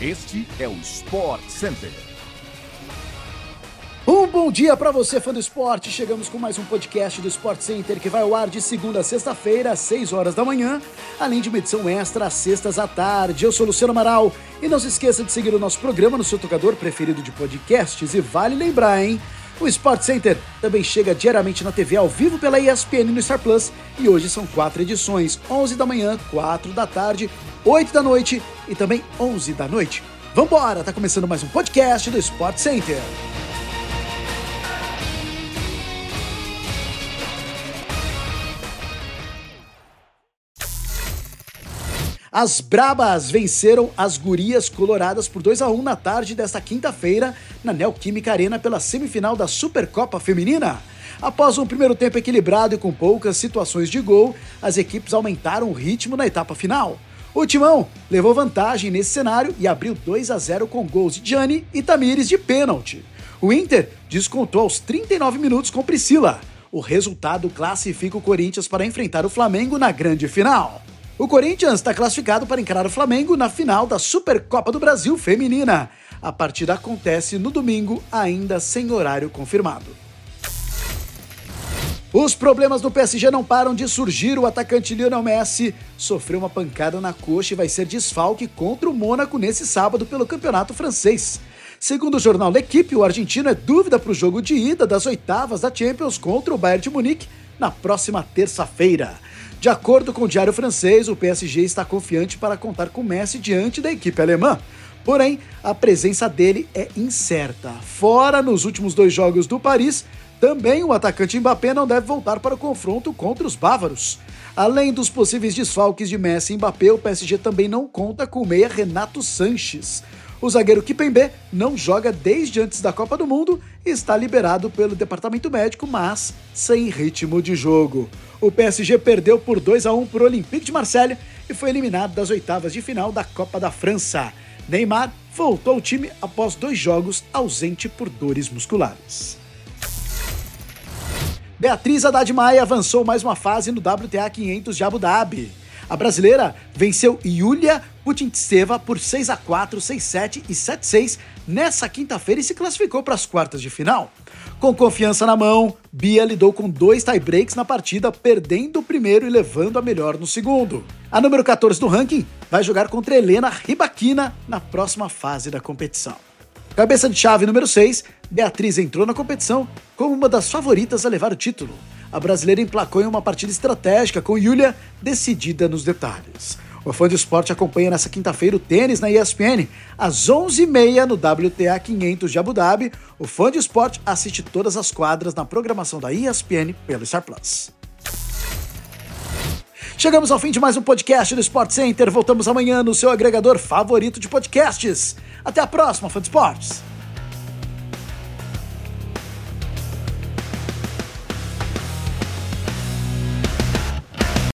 Este é o Sport Center. Um bom dia para você, fã do esporte. Chegamos com mais um podcast do Sport Center que vai ao ar de segunda a sexta-feira, às 6 horas da manhã, além de uma edição extra às sextas à tarde. Eu sou Luciano Amaral e não se esqueça de seguir o nosso programa no seu tocador preferido de podcasts. E vale lembrar, hein? O Sport Center também chega diariamente na TV ao vivo pela ESPN no Star Plus e hoje são quatro edições: 11 da manhã, 4 da tarde, 8 da noite e também 11 da noite. Vambora, tá começando mais um podcast do Sport Center. As Brabas venceram as Gurias Coloradas por 2 a 1 na tarde desta quinta-feira na Neoquímica Arena pela semifinal da Supercopa Feminina. Após um primeiro tempo equilibrado e com poucas situações de gol, as equipes aumentaram o ritmo na etapa final. O Timão levou vantagem nesse cenário e abriu 2 a 0 com gols de Gianni e Tamires de pênalti. O Inter descontou aos 39 minutos com Priscila. O resultado classifica o Corinthians para enfrentar o Flamengo na grande final. O Corinthians está classificado para encarar o Flamengo na final da Supercopa do Brasil Feminina. A partida acontece no domingo, ainda sem horário confirmado. Os problemas do PSG não param de surgir. O atacante Lionel Messi sofreu uma pancada na coxa e vai ser desfalque contra o Mônaco nesse sábado pelo campeonato francês. Segundo o jornal L'Equipe, o argentino é dúvida para o jogo de ida das oitavas da Champions contra o Bayern de Munique na próxima terça-feira. De acordo com o Diário Francês, o PSG está confiante para contar com Messi diante da equipe alemã. Porém, a presença dele é incerta. Fora nos últimos dois jogos do Paris, também o atacante Mbappé não deve voltar para o confronto contra os bávaros. Além dos possíveis desfalques de Messi e Mbappé, o PSG também não conta com o meia Renato Sanches. O zagueiro Kipembe não joga desde antes da Copa do Mundo e está liberado pelo departamento médico, mas sem ritmo de jogo. O PSG perdeu por 2 a 1 para o Olympique de Marselha e foi eliminado das oitavas de final da Copa da França. Neymar voltou ao time após dois jogos ausente por dores musculares. Beatriz Haddad Maia avançou mais uma fase no WTA 500 de Abu Dhabi. A brasileira venceu Yulia Putintseva por 6 a 4, 6-7 e 7-6 nessa quinta-feira e se classificou para as quartas de final. Com confiança na mão, Bia lidou com dois tie-breaks na partida, perdendo o primeiro e levando a melhor no segundo. A número 14 do ranking vai jogar contra Helena Ribaquina na próxima fase da competição. Cabeça de chave número 6, Beatriz entrou na competição como uma das favoritas a levar o título a brasileira emplacou em uma partida estratégica com Yulia decidida nos detalhes. O fã de esporte acompanha nessa quinta-feira o tênis na ESPN, às 11h30 no WTA 500 de Abu Dhabi. O fã de esporte assiste todas as quadras na programação da ESPN pelo Star Plus. Chegamos ao fim de mais um podcast do Sport Center. Voltamos amanhã no seu agregador favorito de podcasts. Até a próxima, fã de esportes!